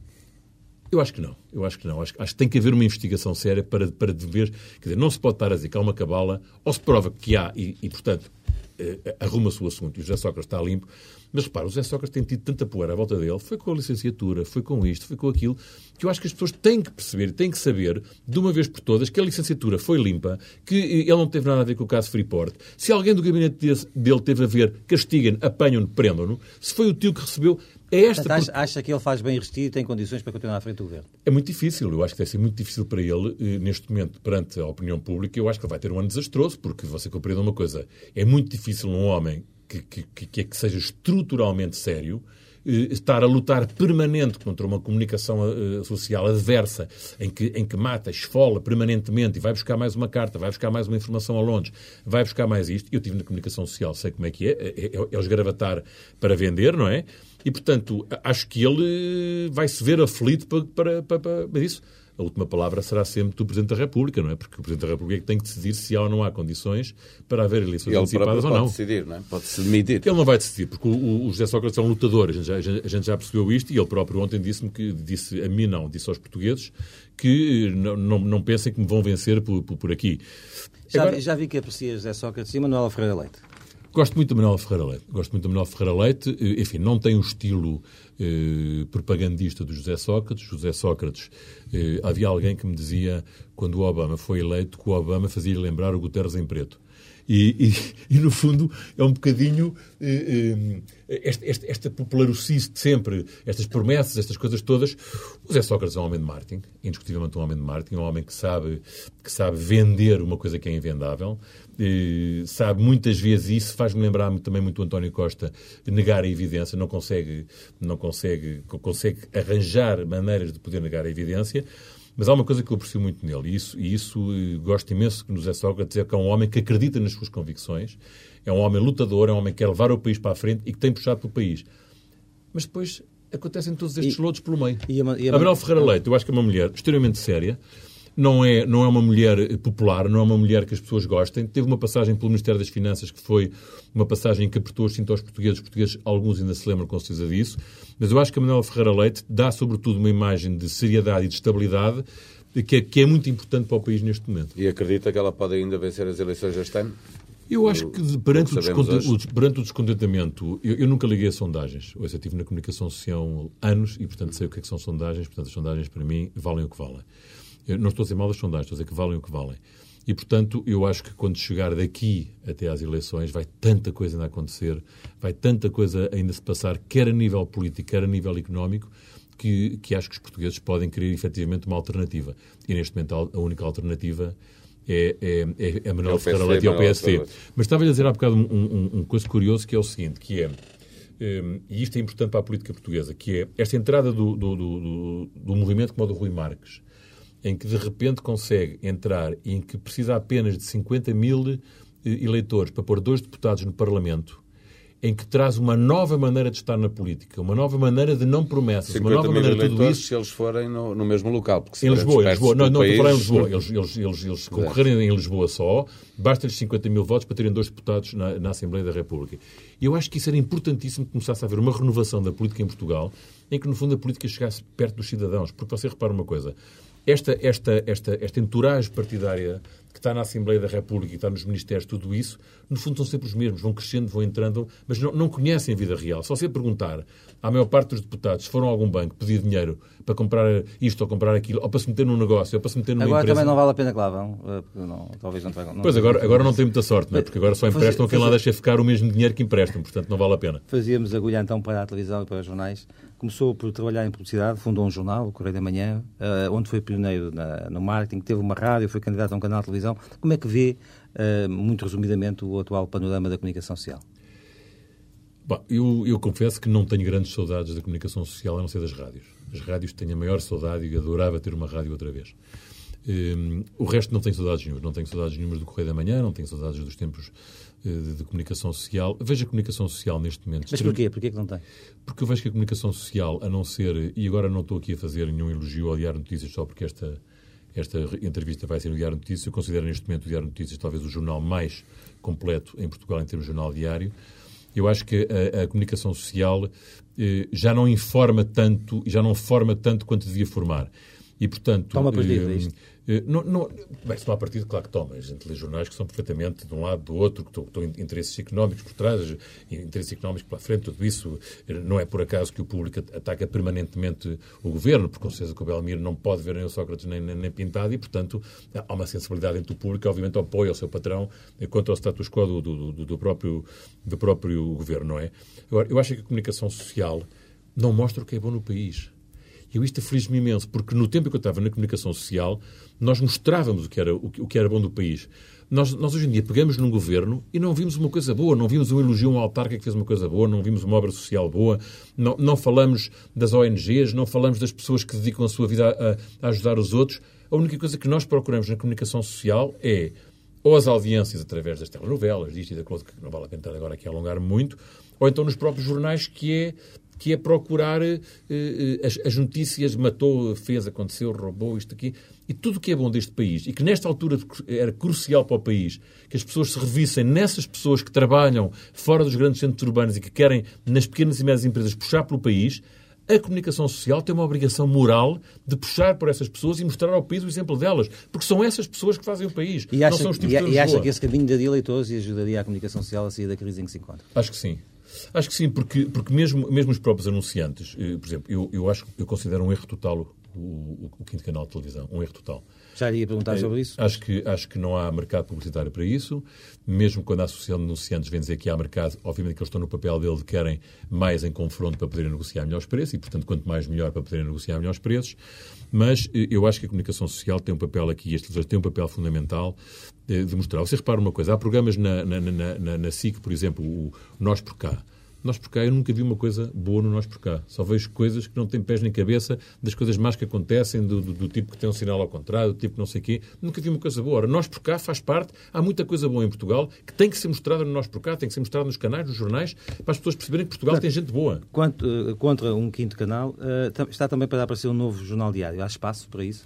Eu acho que não. Eu acho que não. Acho, acho que tem que haver uma investigação séria para, para ver... Quer dizer, não se pode estar a dizer que há uma cabala, ou se prova que há, e, e portanto, eh, arruma-se o assunto e o José Sócrates está limpo, mas repara, o José Sócrates tem tido tanta poeira à volta dele, foi com a licenciatura, foi com isto, foi com aquilo, que eu acho que as pessoas têm que perceber, têm que saber, de uma vez por todas, que a licenciatura foi limpa, que ele não teve nada a ver com o caso Freeport. Se alguém do gabinete dele teve a ver, castiguem-no, apanham-no, prendam-no. Se foi o tio que recebeu, é esta. Portanto, acha, que ele faz bem resistido e tem condições para continuar à frente do governo? É muito difícil. Eu acho que deve ser muito difícil para ele, eh, neste momento, perante a opinião pública. Eu acho que ele vai ter um ano desastroso, porque você compreende uma coisa: é muito difícil um homem que, que, que, que seja estruturalmente sério, eh, estar a lutar permanente contra uma comunicação uh, social adversa, em que, em que mata, esfola permanentemente e vai buscar mais uma carta, vai buscar mais uma informação a Londres, vai buscar mais isto. Eu tive na comunicação social, sei como é que é, é, é, é os gravatar para vender, não é? E, portanto, acho que ele vai se ver aflito para, para, para, para isso a última palavra será sempre do Presidente da República, não é? Porque o Presidente da República é que tem que decidir se há ou não há condições para haver eleições ele antecipadas ou não. pode decidir, não é? Pode-se demitir. Ele não vai decidir, porque o, o José Sócrates é um lutador, a gente, já, a gente já percebeu isto, e ele próprio ontem disse-me que, disse a mim não, disse aos portugueses, que não, não, não pensem que me vão vencer por, por, por aqui. Já, Agora... vi, já vi que aprecia José Sócrates e Manuel Ferreira Leite. Gosto muito do Manuel Ferreira Leite. Gosto muito do Manuel Ferreira Leite. Eh, enfim, não tem o estilo eh, propagandista do José Sócrates. José Sócrates, eh, havia alguém que me dizia, quando o Obama foi eleito, que o Obama fazia lembrar o Guterres em preto. E, e, *laughs* e, no fundo, é um bocadinho eh, eh, esta, popularocice de sempre, estas promessas, estas coisas todas. O Zé Sócrates é um homem de marketing, indiscutivelmente um homem de marketing, um homem que sabe, que sabe vender uma coisa que é invendável, eh, sabe muitas vezes isso, faz-me lembrar também muito o António Costa, negar a evidência, não consegue, não consegue, consegue arranjar maneiras de poder negar a evidência. Mas há uma coisa que eu aprecio muito nele, e isso, e isso eh, gosto imenso que nos é Sócrates, é que é um homem que acredita nas suas convicções, é um homem lutador, é um homem que quer levar o país para a frente e que tem puxado pelo país. Mas depois acontecem todos estes e, lodos pelo meio. E a, e a, Abel Ferreira Leite, eu acho que é uma mulher extremamente séria, não é, não é uma mulher popular, não é uma mulher que as pessoas gostem. Teve uma passagem pelo Ministério das Finanças que foi uma passagem que apertou os cintos aos portugueses. Os portugueses, alguns ainda se lembram com certeza disso. Mas eu acho que a Manuela Ferreira Leite dá, sobretudo, uma imagem de seriedade e de estabilidade que é, que é muito importante para o país neste momento. E acredita que ela pode ainda vencer as eleições este ano? Eu acho que perante o, o, perante o descontentamento, eu, eu, nunca liguei a sondagens. Eu estive na comunicação social anos e, portanto, sei o que, é que são sondagens. Portanto, as sondagens, para mim, valem o que valem. Eu não estou a dizer mal das sondagens, estou a dizer que valem o que valem. E, portanto, eu acho que quando chegar daqui até às eleições, vai tanta coisa ainda acontecer, vai tanta coisa ainda se passar, quer a nível político, quer a nível económico, que, que acho que os portugueses podem querer efetivamente uma alternativa. E, neste momento, a única alternativa é, é, é a Manuel é Ferreira Leite e ao PST. Mas estava-lhe a dizer há bocado um, um, um coisa curioso, que é o seguinte, que é, um, e isto é importante para a política portuguesa, que é esta entrada do, do, do, do movimento como o do Rui Marques, em que de repente consegue entrar e em que precisa apenas de 50 mil eh, eleitores para pôr dois deputados no Parlamento, em que traz uma nova maneira de estar na política, uma nova maneira de não promessas, uma nova maneira de tudo isso. se eles forem no, no mesmo local. Porque em Lisboa, em Lisboa. Não, não estou a falar em Lisboa. Eles, eles, eles, eles concorrerem em Lisboa só, basta-lhes 50 mil votos para terem dois deputados na, na Assembleia da República. E eu acho que isso era importantíssimo que começasse a haver uma renovação da política em Portugal, em que, no fundo, a política chegasse perto dos cidadãos. Porque você repara uma coisa, esta, esta, esta, esta entourage partidária que está na Assembleia da República e está nos ministérios, tudo isso, no fundo são sempre os mesmos, vão crescendo, vão entrando, mas não, não conhecem a vida real. Só se perguntar à maior parte dos deputados foram a algum banco pedir dinheiro para comprar isto ou comprar aquilo, ou para se meter num negócio, ou para se meter numa agora empresa... Agora também não vale a pena que lá vão, eh, não, talvez não, não Pois, agora, agora não tem muita sorte, não é? porque agora só emprestam quem lá deixa ficar o mesmo dinheiro que emprestam, portanto não vale a pena. Fazíamos agulha então para a televisão e para os jornais. Começou por trabalhar em publicidade, fundou um jornal, o Correio da Manhã, uh, onde foi pioneiro na, no marketing, teve uma rádio, foi candidato a um canal de televisão. Como é que vê, uh, muito resumidamente, o atual panorama da comunicação social? Bom, eu, eu, confesso que não tenho grandes saudades da comunicação social, a não ser das rádios. As rádios têm a maior saudade e adorava ter uma rádio outra vez. Um, o resto não tenho saudades nenhumas. Não tenho saudades nenhumas do Correio da Manhã, não tenho saudades dos tempos uh, de, de, comunicação social. Vejo a comunicação social neste momento. Mas porquê? Porquê que não tem? Porque eu vejo que a comunicação social, a não ser. E agora não estou aqui a fazer nenhum elogio ao Diário Notícias só porque esta, esta entrevista vai ser no Diário Notícias. Eu considero neste momento o Diário Notícias talvez o jornal mais completo em Portugal em termos de jornal diário. Eu acho que a, a comunicação social eh, já não informa tanto, já não forma tanto quanto devia formar. E, portanto... Toma eh. Eh, não, não, bem, se toma partido, claro que toma. A gente lê jornais que são perfeitamente de um lado, do outro, que estão, interesses económicos por trás, interesses económicos pela frente, tudo isso. Eh, não é por acaso que o público ataca permanentemente o governo, porque com certeza que o Belmiro não pode ver nem o Sócrates nem, nem, nem pintado, e, portanto, há uma sensibilidade entre o público que, obviamente, apoia o seu patrão quanto ao status quo do, do, do próprio, do próprio governo, não é? Agora, eu acho que a comunicação social não mostra o que é bom no país. Eu isto aflige-me imenso, porque no tempo que eu estava na comunicação social, nós mostrávamos o que era, o que era bom do país. Nós, nós hoje em dia pegamos num governo e não vimos uma coisa boa, não vimos um elogio a um autarca que fez uma coisa boa, não vimos uma obra social boa, não, não falamos das ONGs, não falamos das pessoas que dedicam a sua vida a, a ajudar os outros. A única coisa que nós procuramos na comunicação social é ou as audiências através das telenovelas, disto e daquilo, que não vale a pena agora aqui alongar muito, ou então nos próprios jornais, que é que é procurar uh, as, as, notícias, matou, fez, aconteceu, roubou, isto aqui, e tudo o que é bom deste país, e que nesta altura era crucial para o país, que as pessoas se revissem nessas pessoas que trabalham fora dos grandes centros urbanos e que querem, nas pequenas e médias empresas, puxar pelo país, a comunicação social tem uma obrigação moral de puxar por essas pessoas e mostrar ao país o exemplo delas, porque são essas pessoas que fazem o país, e acha, não são os tipos e, e acha que esse caminho de eleitores ajudaria a comunicação social a sair da crise em que se encontra? Acho que sim. Acho que sim, porque, porque mesmo, mesmo os próprios anunciantes, eh, por exemplo, eu, eu, acho, eu considero um erro total o, o, o quinto canal de televisão, um erro total. Já ia perguntar sobre isso. Acho que, acho que não há mercado publicitário para isso. Mesmo quando a Associação de Denunciantes vem dizer que há mercado, obviamente que eles estão no papel dele de querem mais em confronto para poderem negociar melhores preços e, portanto, quanto mais melhor para poderem negociar melhores preços. Mas eh, eu acho que a comunicação social tem um papel aqui, as televisões têm um papel fundamental eh, de mostrar. Você repara uma coisa, há programas na, na, na, na, na SIC, por exemplo, o Nós por Cá nós por cá, eu nunca vi uma coisa boa no Nós por cá. Só vejo coisas que não têm pés nem cabeça, das coisas más que acontecem, do, do, do tipo que tem um sinal ao contrário, do tipo que não sei o quê. Nunca vi uma coisa boa. Ora, Nós por cá faz parte, há muita coisa boa em Portugal que tem que ser mostrada no Nós por cá, tem que ser mostrada nos canais, nos jornais, para as pessoas perceberem que Portugal tem gente boa. Quanto, uh, contra um quinto canal, uh, está também para aparecer um novo jornal diário. Há espaço para isso?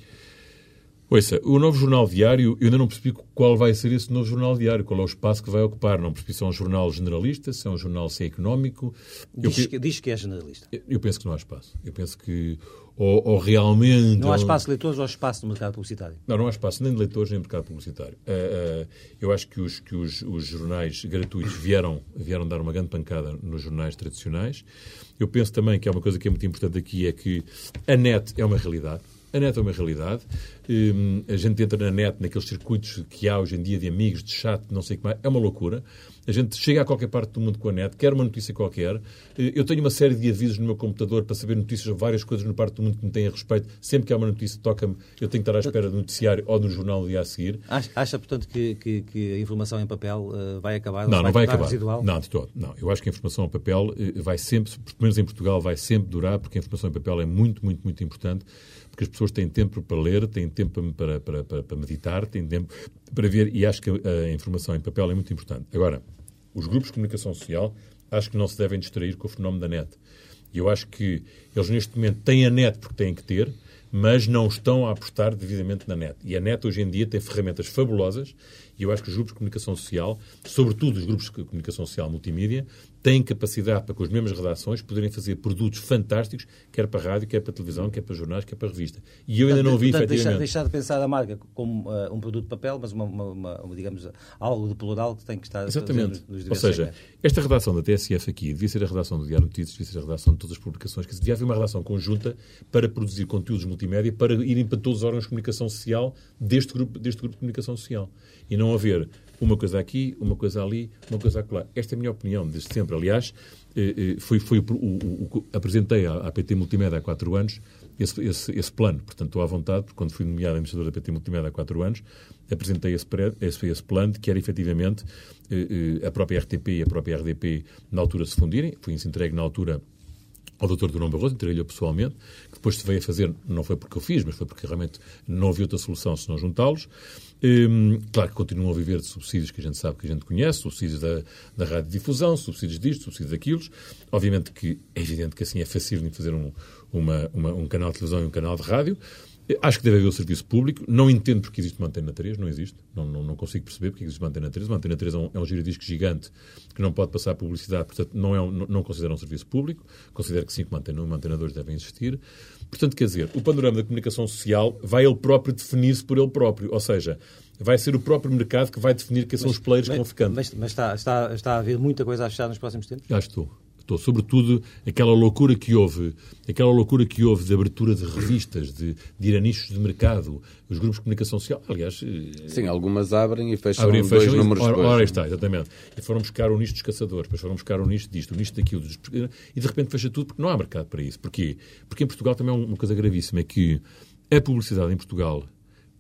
Ouça, o novo jornal diário, eu ainda não percebi qual vai ser esse novo jornal diário, qual é o espaço que vai ocupar. Não percebi se é um jornal generalista, se é um jornal se é económico. Diz, eu, que, diz que é generalista. Eu, eu, penso que não há espaço. Eu penso que, ou, ou realmente... Não há espaço de leitores ou há espaço no mercado publicitário? Não, não há espaço nem de leitores nem de mercado publicitário. Uh, uh, eu acho que, os, que os, os jornais gratuitos vieram, vieram dar uma grande pancada nos jornais tradicionais. Eu penso também que há uma coisa que é muito importante aqui, é que a net é uma realidade. A net é uma realidade. Um, a gente entra na net, naqueles circuitos que há hoje em dia de amigos, de chat, não sei o que mais. É uma loucura. A gente chega a qualquer parte do mundo com a net, quer uma notícia qualquer. Eh, eu tenho uma série de avisos no meu computador para saber notícias de várias coisas no parte do mundo que me têm a respeito. Sempre que há uma notícia, toca-me, eu tenho que estar à espera do noticiário ou no jornal do dia a seguir. Acha, acha portanto, que, que, que, a informação em papel uh, vai acabar? Não, vai não vai acabar. Residual? Não, de todo. Não, eu acho que a informação em papel uh, vai sempre, pelo menos em Portugal, vai sempre durar, porque a informação em papel é muito, muito, muito importante porque as pessoas têm tempo para ler, têm tempo para, para, para, para meditar, têm tempo para ver, e acho que a informação em papel é muito importante. Agora, os grupos de comunicação social acho que não se devem distrair com o fenómeno da net. E eu acho que eles neste momento têm a net porque têm que ter, mas não estão a apostar devidamente na net. E a net hoje em dia tem ferramentas fabulosas e eu acho que os grupos de comunicação social, sobretudo os grupos de comunicação social multimídia, têm capacidade para, com as mesmas redações, poderem fazer produtos fantásticos, quer para a rádio, quer para a televisão, quer para jornais, quer para a revista. E eu ainda não vi, portanto, efetivamente... Deixar, deixar de pensar a marca como uh, um produto de papel, mas uma, uma, uma, digamos, algo de plural que tem que estar... Exatamente. Nos, nos Ou seja, segmentos. esta redação da TSF aqui devia ser a redação do Diário Notícias, devia ser a redação de todas as publicações, que devia haver uma redação conjunta para produzir conteúdos multimédia, para irem para todos os órgãos de comunicação social deste grupo, deste grupo de comunicação social e não haver uma coisa aqui, uma coisa ali, uma coisa acolá. Esta é a minha opinião, desde sempre. Aliás, eh, eh, foi, foi o, o, o, apresentei à, PT Multimédia há quatro anos esse, esse, esse, plano. Portanto, estou à vontade, porque quando fui nomeado administrador da PT Multimédia há quatro anos, apresentei esse, esse, esse plano, que era efetivamente eh, a própria RTP e a própria RDP na altura se fundirem. Fui entregue na altura ao Dr. Durão Barroso, entreguei-lhe pessoalmente, que depois se veio a fazer, não foi porque eu fiz, mas foi porque realmente não havia outra solução senão juntá-los. Hum, claro que continuam a viver de subsídios que a gente sabe, que a gente conhece, subsídios da, da radiodifusão, subsídios disto, subsídios daquilo. Obviamente que é evidente que assim é fácil de fazer um, uma, uma, um canal de televisão e um canal de rádio. Acho que deve haver o serviço público. Não entendo porque existe uma antena 3, não existe. Não, não, não consigo perceber porque existe uma antena 3. Uma antena 3 é um, é um giradisco gigante que não pode passar publicidade, portanto, não, é um, não, não considera um serviço público. Considero que sim, que uma antena 1 uma antena 2 devem existir. Portanto, quer dizer, o panorama da comunicação social vai ele próprio definir-se por ele próprio. Ou seja, vai ser o próprio mercado que vai definir quem são os players mas, que vão ficando. Mas, mas está, está, está a haver muita coisa a fechar nos próximos tempos? Acho que estou sobretudo aquela loucura que houve, aquela loucura que houve de abertura de revistas, de, de ir a nichos de mercado, os grupos de comunicação social, aliás... Eh, Sim, algumas abrem e fecham abrem, dois fecham, números ora, ora está, exatamente. E foram buscar o nicho dos caçadores, depois foram buscar o nicho disto, o nicho daquilo, e de repente fecha tudo porque não há mercado para isso. Porquê? Porque em Portugal também é uma coisa gravíssima, é que a publicidade em Portugal,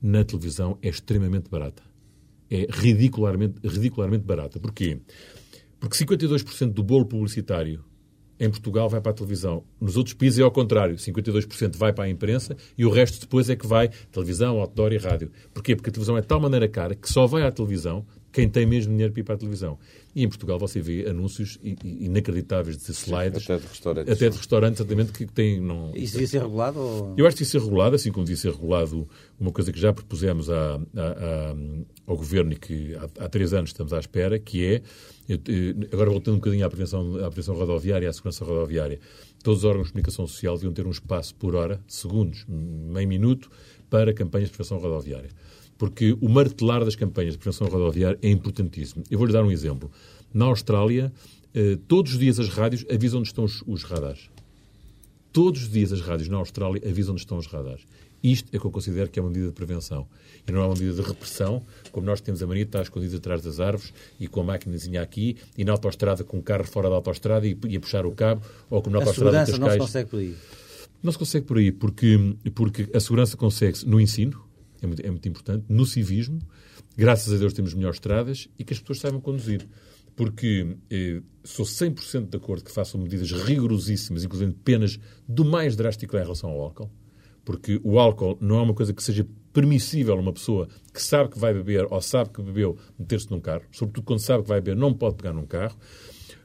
na televisão, é extremamente barata. É ridicularmente, ridicularmente barata. Porquê? Porque 52% do bolo publicitário em Portugal vai para a televisão. Nos outros países é ao contrário. 52% vai para a imprensa e o resto depois é que vai televisão, outdoor e rádio. Porquê? Porque a televisão é de tal maneira cara que só vai à televisão quem tem mesmo dinheiro para ir para a televisão. E em Portugal você vê anúncios inacreditáveis de slides. Até de restaurantes. Até de restaurantes, exatamente, que têm... Não... Isso devia ser regulado? Ou... Eu acho que devia ser regulado, assim como devia ser regulado uma coisa que já propusemos à, à, ao Governo e que há, há, três anos estamos à espera, que é, agora voltando um bocadinho à prevenção, à prevenção rodoviária e à segurança rodoviária, todos os órgãos de comunicação social deviam ter um espaço por hora, segundos, meio minuto, para campanhas de prevenção rodoviária porque o martelar das campanhas de prevenção rodoviária é importantíssimo. Eu vou-lhe dar um exemplo. Na Austrália, eh, todos os dias as rádios avisam onde estão os, os radares. Todos os dias as rádios na Austrália avisam onde estão os radares. Isto é que eu considero que é uma medida de prevenção. E não é uma medida de repressão, como nós temos a mania de estar escondidos atrás das árvores e com a maquinazinha aqui e na autostrada com o carro fora da autostrada e, e a puxar o cabo, ou como na a autostrada de Cascais. não se consegue por aí. Não se consegue por aí, porque, porque a segurança consegue-se no ensino, é muito, é muito importante, no civismo, graças a Deus temos melhores estradas e que as pessoas saibam conduzir porque eh, sou 100% de acordo que façam medidas rigorosíssimas, inclusive penas do mais drástico em relação ao álcool, porque o álcool não é uma coisa que seja permissível a uma pessoa que sabe que vai beber ou sabe que bebeu meter-se num carro, sobretudo quando sabe que vai beber, não pode pegar num carro.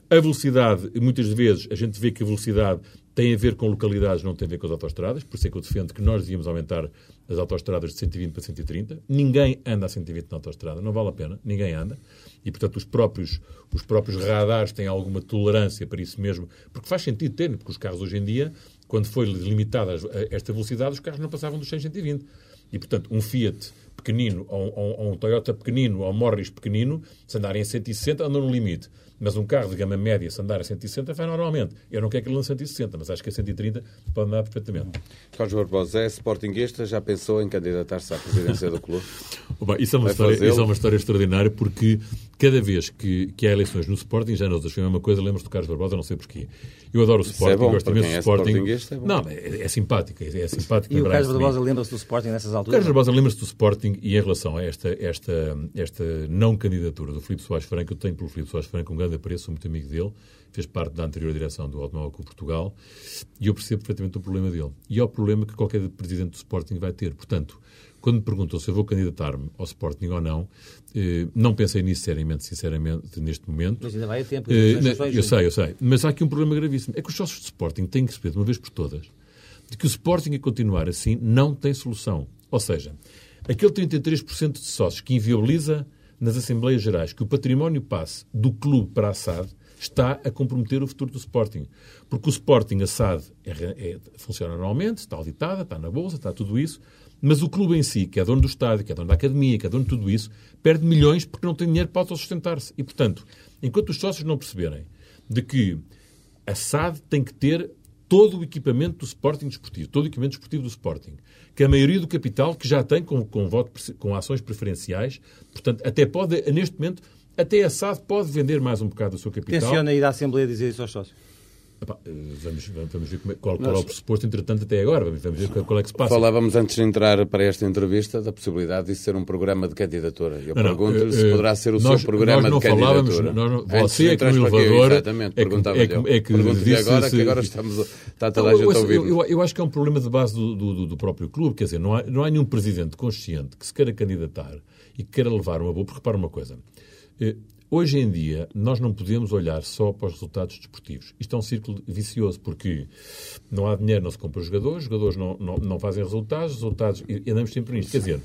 A velocidade, muitas vezes a gente vê que a velocidade tem a ver com localidades, não tem a ver com as autostradas, por isso é que eu defendo que nós devíamos aumentar as autostradas de 120 para 130. Ninguém anda a 120 na autostrada, não vale a pena, ninguém anda. E, portanto, os próprios, os próprios radares têm alguma tolerância para isso mesmo, porque faz sentido ter, porque os carros hoje em dia, quando foi limitada esta velocidade, os carros não passavam dos 120. E, portanto, um Fiat pequenino ou, ou, ou um Toyota pequenino ou um Morris pequenino, se andarem a 160, andam no limite. Mas um carro de gama média, se andar a 160, vai normalmente. Eu não quero que ele lance 160, mas acho que a 130 pode andar perfeitamente. Carlos Barbosa, é Sportingista, já pensou em candidatar-se à presidência do clube? *laughs* Bom, isso, é uma história, isso é uma história extraordinária, porque cada vez que, que há eleições no Sporting, já nos foi a mesma coisa, lembro-se do Carlos Barbosa, não sei porquê. Eu adoro o é Sporting, é bom, gosto imenso do é Sporting. É não, é, é simpático, é, é simpático. E o Carlos Barbosa lembra-se do Sporting nessas alturas? O Carlos Barbosa lembra-se do Sporting e em relação a esta, esta, esta não candidatura do Filipe Soares Franco, eu tenho pelo Filipe Soares Franco um grande apreço, sou muito amigo dele, fez parte da anterior direção do Automóvel Clube Portugal e eu percebo perfeitamente o problema dele. E é o problema que qualquer presidente do Sporting vai ter. Portanto, quando me perguntou se eu vou candidatar-me ao Sporting ou não, eh, não pensei nisso seriamente, sinceramente, neste momento. Mas ainda vai a tempo. Eh, eu sei, eu sei. Mas há aqui um problema gravíssimo. É que os sócios do Sporting têm que perceber, de uma vez por todas, de que o Sporting a continuar assim não tem solução. Ou seja, aquele 33% de sócios que inviabiliza nas Assembleias Gerais que o património passe do clube para a SAD está a comprometer o futuro do Sporting. Porque o Sporting, a SAD, é, é, funciona normalmente, está auditada, está na Bolsa, está tudo isso, mas o clube em si, que é dono do estádio, que é dono da academia, que é dono de tudo isso, perde milhões porque não tem dinheiro para autossustentar-se. E, portanto, enquanto os sócios não perceberem de que a SAD tem que ter todo o equipamento do Sporting desportivo, todo o equipamento desportivo do Sporting, que a maioria do capital que já tem com, com, voto, com ações preferenciais, portanto, até pode, neste momento, até a SAD pode vender mais um bocado do seu capital. Tenciona ir à Assembleia dizer isso aos sócios? Epá, vamos, vamos ver é, qual, qual é o pressuposto, entretanto, até agora. Vamos ver qual é que se passa. Falávamos antes de entrar para esta entrevista da possibilidade de ser um programa de candidatura. Eu pergunto-lhe se eh, poderá ser o nós, seu programa de candidatura. Nós, você é que no elevador... Exatamente, é perguntava é que, é que disse, agora, que agora estamos, está toda a gente a ouvir. Eu, eu, eu, acho que é um problema de base do, do, do, próprio clube. Quer dizer, não há, não há nenhum presidente consciente que se queira candidatar e que queira levar uma boa... Porque repara uma coisa... Hoje em dia, nós não podemos olhar só para os resultados desportivos. Isto é um círculo vicioso, porque não há dinheiro, não se compra os jogadores, os jogadores não, não, não fazem resultados, resultados, e andamos sempre nisto. Quer dizer,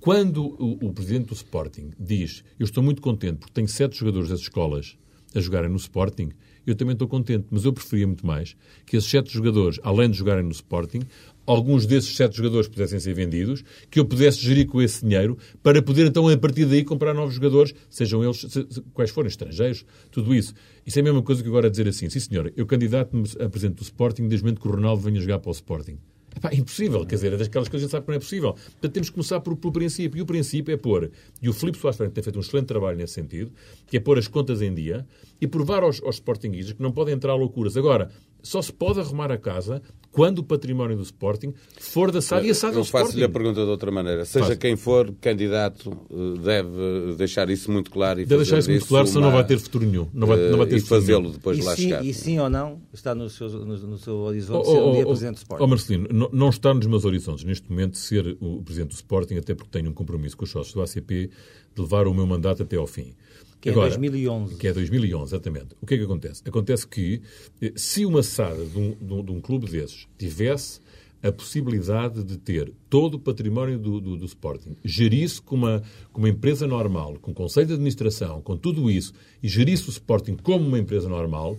quando o, o, presidente do Sporting diz eu estou muito contente porque tenho sete jogadores das escolas a jogarem no Sporting, eu também estou contente, mas eu preferia muito mais que esses sete jogadores, além de jogarem no Sporting, alguns desses sete jogadores pudessem ser vendidos, que eu pudesse gerir com esse dinheiro para poder então a partir daí comprar novos jogadores, sejam eles quais forem, estrangeiros, tudo isso. Isso é a mesma coisa que agora dizer assim, sim senhor, eu candidato-me a presidente do Sporting desde o momento que o Ronaldo venha jogar para o Sporting. Epá, é impossível, quer dizer, é daquelas coisas que a gente sabe que não é possível. Portanto, temos que começar por, pelo princípio. E o princípio é pôr, e o Filipe Soares tem feito um excelente trabalho nesse sentido, que é pôr as contas em dia e provar aos, aos Sportingistas que não podem entrar loucuras. Agora, só se pode arrumar a casa quando o património do Sporting for da SAD e a SAD Eu faço-lhe a pergunta de outra maneira. Seja Faz. quem for candidato, eh, deve deixar isso muito claro e deve deixar isso muito claro, uma... senão não vai ter futuro nenhum. Não vai, não vai ter e fazê-lo depois e lá sim, chegar. E sim ou não está no seu, no, no seu horizonte oh, ser um dia oh, Presidente do Sporting? Oh, Marcelino, não, não está nos meus horizontes neste momento ser o Presidente do Sporting, até porque tenho um compromisso com os sócios do ACP de levar o meu mandato até ao fim. Que é Agora, é 2011. Que é 2011, exatamente. O que é que acontece? Acontece que eh, se uma SAD de um, de um, de um clube desses tivesse a possibilidade de ter todo o património do, do, do Sporting, gerisse como uma, como uma empresa normal, com conselho de administração, com tudo isso, e gerisse o Sporting como uma empresa normal,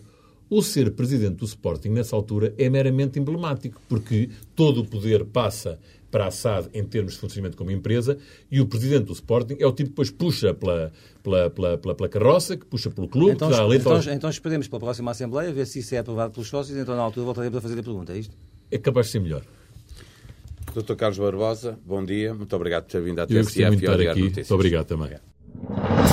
o ser presidente do Sporting nessa altura é meramente emblemático, porque todo o poder passa para a SAD em termos de funcionamento como empresa e o presidente do Sporting é o tipo que depois puxa pela, pela, pela, pela, pela carroça, que puxa pelo clube, então, que dá a então, aos... então esperemos pela próxima Assembleia, ver se isso é aprovado pelos sócios, então na altura voltaremos a fazer a pergunta, é isto? É capaz de ser melhor. Dr. Carlos Barbosa, bom dia. Muito obrigado por ter vindo à TSF e a Muito obrigado também. Obrigado.